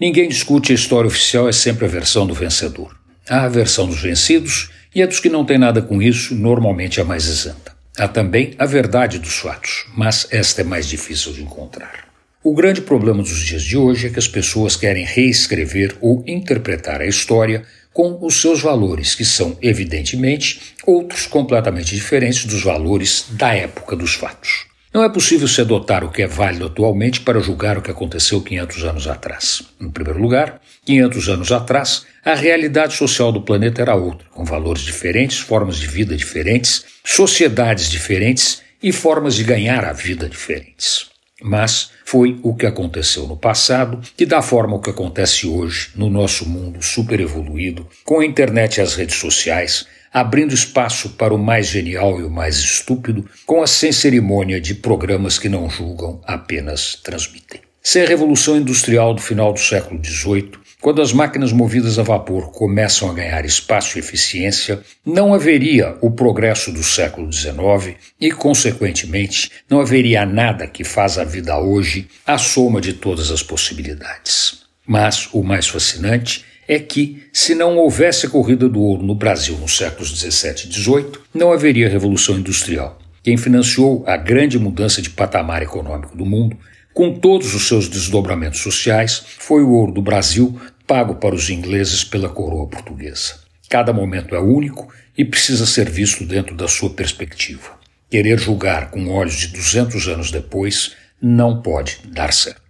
Ninguém discute a história oficial, é sempre a versão do vencedor. Há a versão dos vencidos e a dos que não têm nada com isso, normalmente a mais isenta. Há também a verdade dos fatos, mas esta é mais difícil de encontrar. O grande problema dos dias de hoje é que as pessoas querem reescrever ou interpretar a história com os seus valores, que são, evidentemente, outros completamente diferentes dos valores da época dos fatos. Não é possível se adotar o que é válido atualmente para julgar o que aconteceu 500 anos atrás. Em primeiro lugar, 500 anos atrás, a realidade social do planeta era outra, com valores diferentes, formas de vida diferentes, sociedades diferentes e formas de ganhar a vida diferentes. Mas foi o que aconteceu no passado que dá forma ao que acontece hoje no nosso mundo superevoluído, com a internet e as redes sociais, abrindo espaço para o mais genial e o mais estúpido, com a sem cerimônia de programas que não julgam, apenas transmitem. Se a Revolução Industrial do final do século XVIII, quando as máquinas movidas a vapor começam a ganhar espaço e eficiência, não haveria o progresso do século XIX e, consequentemente, não haveria nada que faz a vida hoje a soma de todas as possibilidades. Mas o mais fascinante é que, se não houvesse a corrida do ouro no Brasil nos séculos 17 e 18, não haveria revolução industrial. Quem financiou a grande mudança de patamar econômico do mundo, com todos os seus desdobramentos sociais, foi o ouro do Brasil pago para os ingleses pela coroa portuguesa. Cada momento é único e precisa ser visto dentro da sua perspectiva. Querer julgar com olhos de 200 anos depois não pode dar certo.